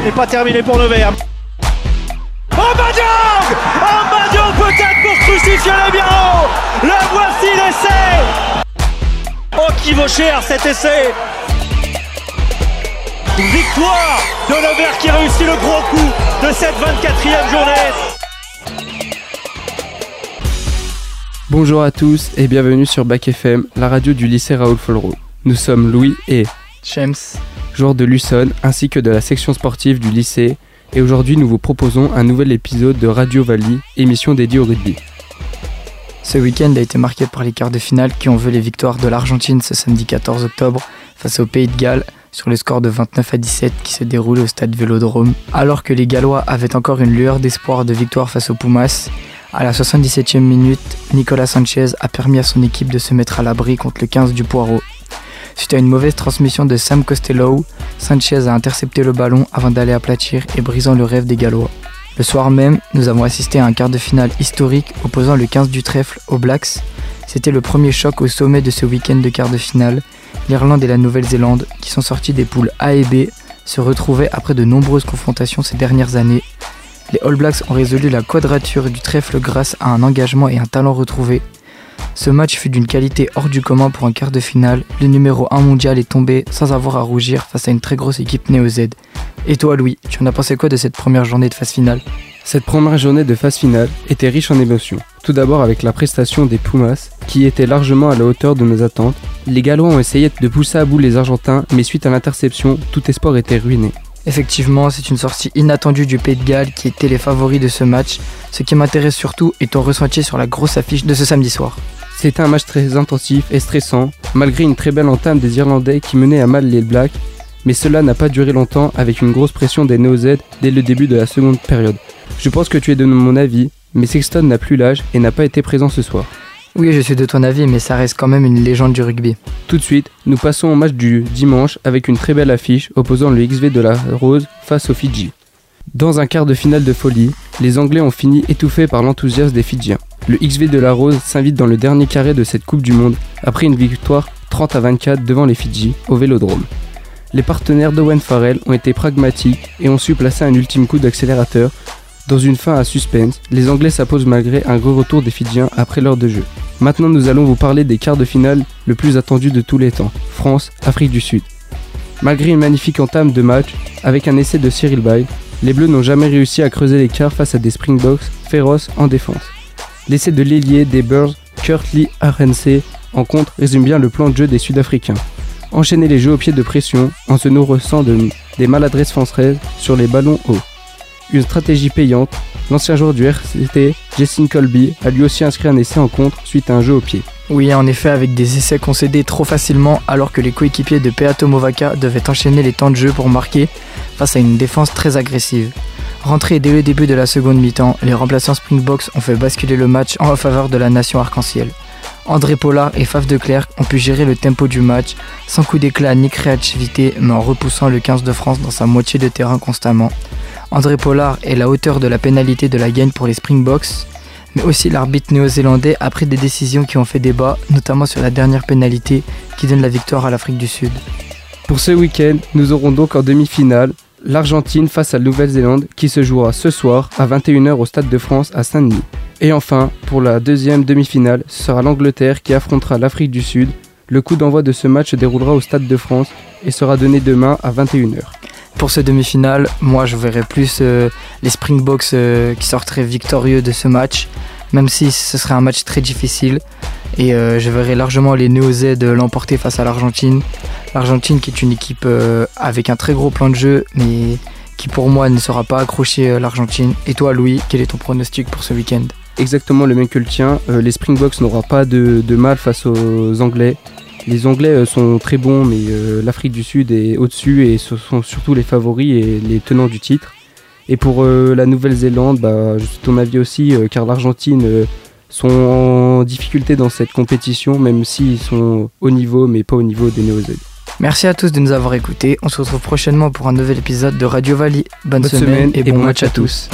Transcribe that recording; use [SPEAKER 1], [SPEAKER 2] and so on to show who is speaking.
[SPEAKER 1] Ce n'est pas terminé pour Nevers. Oh Badiang Oh Badiang peut-être pour crucifier les Biarros Le voici l'essai. Oh qui vaut cher cet essai. Victoire de Nevers qui réussit le gros coup de cette 24e journée.
[SPEAKER 2] Bonjour à tous et bienvenue sur Bac FM, la radio du lycée Raoul Follereau. Nous sommes Louis et
[SPEAKER 3] James,
[SPEAKER 2] joueurs de Luçon ainsi que de la section sportive du lycée et aujourd'hui nous vous proposons un nouvel épisode de Radio Valley, émission dédiée au rugby.
[SPEAKER 3] Ce week-end a été marqué par les quarts de finale qui ont vu les victoires de l'Argentine ce samedi 14 octobre face au Pays de Galles sur le score de 29 à 17 qui se déroule au stade Vélodrome. Alors que les Gallois avaient encore une lueur d'espoir de victoire face aux Pumas, à la 77e minute, Nicolas Sanchez a permis à son équipe de se mettre à l'abri contre le 15 du Poireau. Suite à une mauvaise transmission de Sam Costello, Sanchez a intercepté le ballon avant d'aller aplatir et brisant le rêve des Gallois. Le soir même, nous avons assisté à un quart de finale historique opposant le 15 du trèfle aux Blacks. C'était le premier choc au sommet de ce week-end de quart de finale. L'Irlande et la Nouvelle-Zélande, qui sont sortis des poules A et B, se retrouvaient après de nombreuses confrontations ces dernières années. Les All Blacks ont résolu la quadrature du trèfle grâce à un engagement et un talent retrouvés. Ce match fut d'une qualité hors du commun pour un quart de finale. Le numéro 1 mondial est tombé sans avoir à rougir face à une très grosse équipe néo-Z. Et toi Louis, tu en as pensé quoi de cette première journée de phase finale?
[SPEAKER 2] Cette première journée de phase finale était riche en émotions. Tout d'abord avec la prestation des Pumas, qui était largement à la hauteur de nos attentes. Les Gallois ont essayé de pousser à bout les Argentins, mais suite à l'interception, tout espoir était ruiné.
[SPEAKER 3] Effectivement, c'est une sortie inattendue du Pays de Galles qui était les favoris de ce match. Ce qui m'intéresse surtout est ton ressenti sur la grosse affiche de ce samedi soir.
[SPEAKER 2] C'était un match très intensif et stressant, malgré une très belle entame des Irlandais qui menaient à mal les Blacks, mais cela n'a pas duré longtemps avec une grosse pression des Neo-Z dès le début de la seconde période. Je pense que tu es de mon avis, mais Sexton n'a plus l'âge et n'a pas été présent ce soir.
[SPEAKER 3] Oui, je suis de ton avis, mais ça reste quand même une légende du rugby.
[SPEAKER 2] Tout de suite, nous passons au match du dimanche avec une très belle affiche opposant le XV de la Rose face aux Fidji. Dans un quart de finale de folie, les Anglais ont fini étouffés par l'enthousiasme des Fidjiens. Le XV de la Rose s'invite dans le dernier carré de cette Coupe du Monde après une victoire 30 à 24 devant les Fidji au Vélodrome. Les partenaires d'Owen Farrell ont été pragmatiques et ont su placer un ultime coup d'accélérateur. Dans une fin à suspense, les Anglais s'imposent malgré un gros retour des Fidjiens après l'heure de jeu. Maintenant, nous allons vous parler des quarts de finale le plus attendu de tous les temps France, Afrique du Sud. Malgré une magnifique entame de match, avec un essai de Cyril Bay, les Bleus n'ont jamais réussi à creuser l'écart face à des Springboks féroces en défense. L'essai de l'ailier des Burrs, Kurt Lee en contre résume bien le plan de jeu des Sud-Africains. Enchaîner les jeux au pied de pression en se nourrissant de, des maladresses françaises sur les ballons hauts. Une stratégie payante, l'ancien joueur du RCT, Jason Colby, a lui aussi inscrit un essai en contre suite à un jeu au pied.
[SPEAKER 3] Oui, en effet, avec des essais concédés trop facilement alors que les coéquipiers de Peato Movaka devaient enchaîner les temps de jeu pour marquer face à une défense très agressive. Rentrés dès le début de la seconde mi-temps, les remplaçants Springboks ont fait basculer le match en faveur de la nation arc-en-ciel. André Pollard et Faf de Clerc ont pu gérer le tempo du match sans coup d'éclat ni créativité, mais en repoussant le 15 de France dans sa moitié de terrain constamment. André Pollard est la hauteur de la pénalité de la gagne pour les Springboks, mais aussi l'arbitre néo-zélandais a pris des décisions qui ont fait débat, notamment sur la dernière pénalité qui donne la victoire à l'Afrique du Sud.
[SPEAKER 2] Pour ce week-end, nous aurons donc en demi-finale l'Argentine face à la Nouvelle-Zélande qui se jouera ce soir à 21h au Stade de France à Saint-Denis. Et enfin, pour la deuxième demi-finale, ce sera l'Angleterre qui affrontera l'Afrique du Sud. Le coup d'envoi de ce match se déroulera au Stade de France et sera donné demain à 21h.
[SPEAKER 3] Pour ce demi-finale, moi je verrais plus euh, les Springboks euh, qui sortiraient victorieux de ce match, même si ce serait un match très difficile. Et euh, je verrais largement les Neo-Z l'emporter face à l'Argentine. L'Argentine qui est une équipe avec un très gros plan de jeu, mais qui pour moi ne saura pas accrocher euh, l'Argentine. Et toi Louis, quel est ton pronostic pour ce week-end?
[SPEAKER 2] Exactement le même que le tien. Les Springboks n'auront pas de, mal face aux Anglais. Les Anglais sont très bons, mais l'Afrique du Sud est au-dessus et ce sont surtout les favoris et les tenants du titre. Et pour la Nouvelle-Zélande, bah, je suis ton avis aussi, car l'Argentine sont en difficulté dans cette compétition, même s'ils sont au niveau, mais pas au niveau des néo
[SPEAKER 3] Merci à tous de nous avoir écoutés. On se retrouve prochainement pour un nouvel épisode de Radio Valley. Bonne, Bonne semaine, semaine, et, bon, et bon match, match à tous.